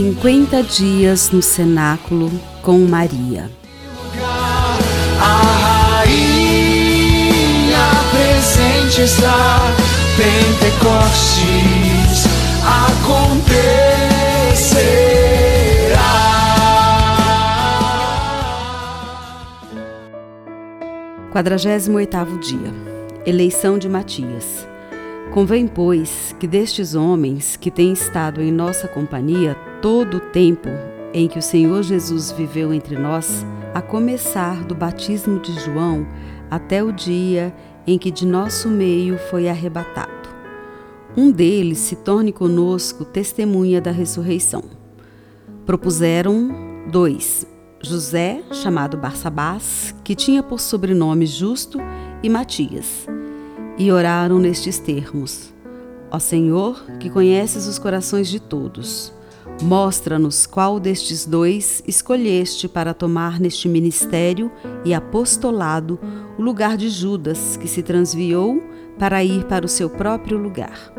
50 dias no cenáculo com Maria. A rainha presente está, Pentecostes acontecerá. Quadragésimo oitavo dia. Eleição de Matias. Convém, pois, que destes homens que têm estado em nossa companhia todo o tempo em que o Senhor Jesus viveu entre nós, a começar do batismo de João até o dia em que de nosso meio foi arrebatado. Um deles se torne conosco testemunha da ressurreição. Propuseram dois: José, chamado Barsabás, que tinha por sobrenome Justo, e Matias e oraram nestes termos: Ó Senhor, que conheces os corações de todos, mostra-nos qual destes dois escolheste para tomar neste ministério e apostolado o lugar de Judas, que se transviou para ir para o seu próprio lugar.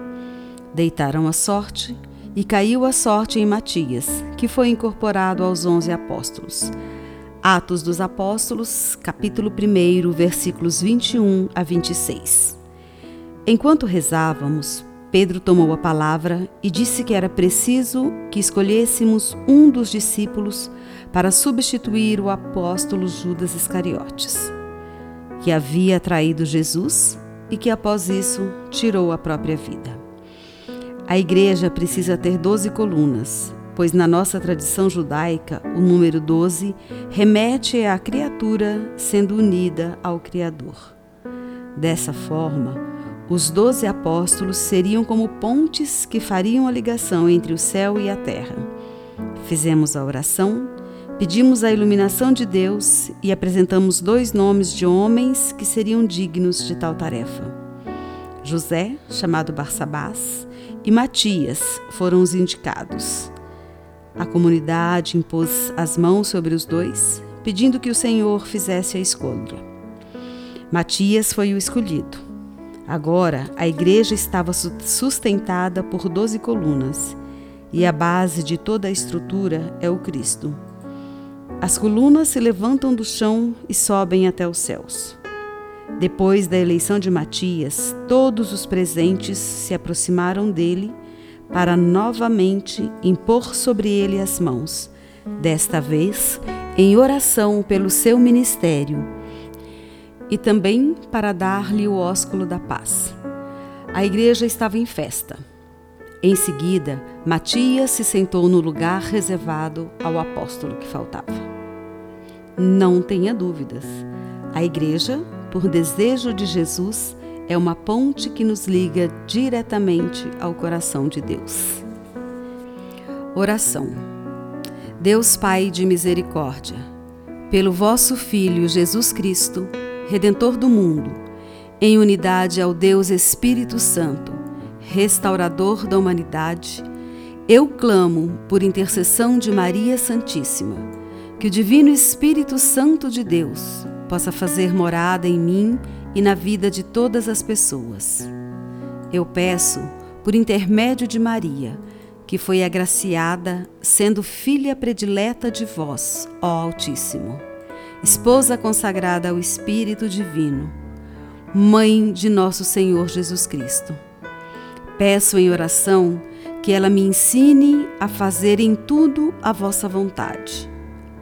Deitaram a sorte e caiu a sorte em Matias, que foi incorporado aos onze apóstolos. Atos dos Apóstolos, capítulo 1, versículos 21 a 26. Enquanto rezávamos, Pedro tomou a palavra e disse que era preciso que escolhêssemos um dos discípulos para substituir o apóstolo Judas Iscariotes, que havia traído Jesus e que após isso tirou a própria vida. A igreja precisa ter doze colunas, pois na nossa tradição judaica o número doze remete à criatura sendo unida ao Criador. Dessa forma, os doze apóstolos seriam como pontes que fariam a ligação entre o céu e a terra. Fizemos a oração, pedimos a iluminação de Deus e apresentamos dois nomes de homens que seriam dignos de tal tarefa. José, chamado Barsabás, e Matias foram os indicados. A comunidade impôs as mãos sobre os dois, pedindo que o Senhor fizesse a escolha. Matias foi o escolhido. Agora, a igreja estava sustentada por doze colunas, e a base de toda a estrutura é o Cristo. As colunas se levantam do chão e sobem até os céus. Depois da eleição de Matias, todos os presentes se aproximaram dele para novamente impor sobre ele as mãos, desta vez em oração pelo seu ministério e também para dar-lhe o ósculo da paz. A igreja estava em festa. Em seguida, Matias se sentou no lugar reservado ao apóstolo que faltava. Não tenha dúvidas, a igreja, por desejo de Jesus, é uma ponte que nos liga diretamente ao coração de Deus. Oração. Deus Pai de misericórdia, pelo vosso Filho Jesus Cristo, Redentor do mundo, em unidade ao Deus Espírito Santo, restaurador da humanidade, eu clamo por intercessão de Maria Santíssima, que o Divino Espírito Santo de Deus possa fazer morada em mim e na vida de todas as pessoas. Eu peço, por intermédio de Maria, que foi agraciada, sendo filha predileta de vós, ó Altíssimo esposa consagrada ao Espírito Divino, mãe de nosso Senhor Jesus Cristo. Peço em oração que ela me ensine a fazer em tudo a vossa vontade.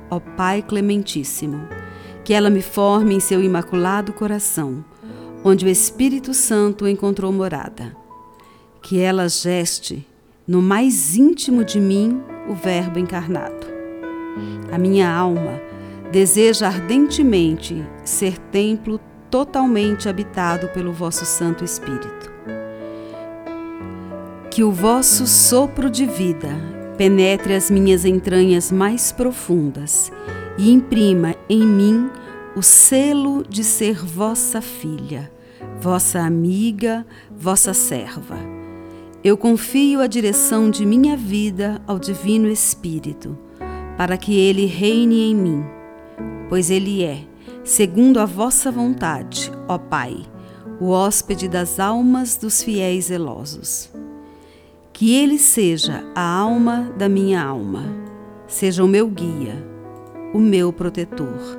Ó Pai Clementíssimo, que ela me forme em seu imaculado coração, onde o Espírito Santo encontrou morada. Que ela geste no mais íntimo de mim o Verbo encarnado. A minha alma deseja ardentemente ser templo totalmente habitado pelo vosso Santo Espírito. Que o vosso sopro de vida penetre as minhas entranhas mais profundas e imprima em mim o selo de ser vossa filha, vossa amiga, vossa serva. Eu confio a direção de minha vida ao Divino Espírito, para que ele reine em mim pois Ele é, segundo a vossa vontade, ó Pai, o hóspede das almas dos fiéis zelosos. Que Ele seja a alma da minha alma, seja o meu guia, o meu protetor,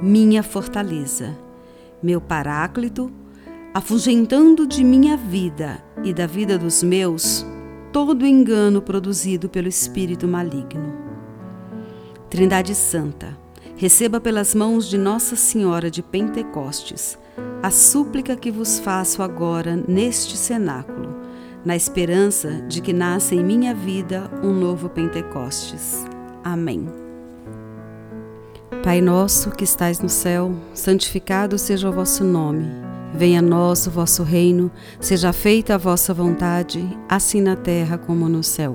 minha fortaleza, meu paráclito, afugentando de minha vida e da vida dos meus todo engano produzido pelo espírito maligno. Trindade Santa, receba pelas mãos de Nossa Senhora de Pentecostes a súplica que vos faço agora neste cenáculo, na esperança de que nasça em minha vida um novo Pentecostes. Amém. Pai nosso que estais no céu, santificado seja o vosso nome. Venha a nós o vosso reino, seja feita a vossa vontade, assim na terra como no céu.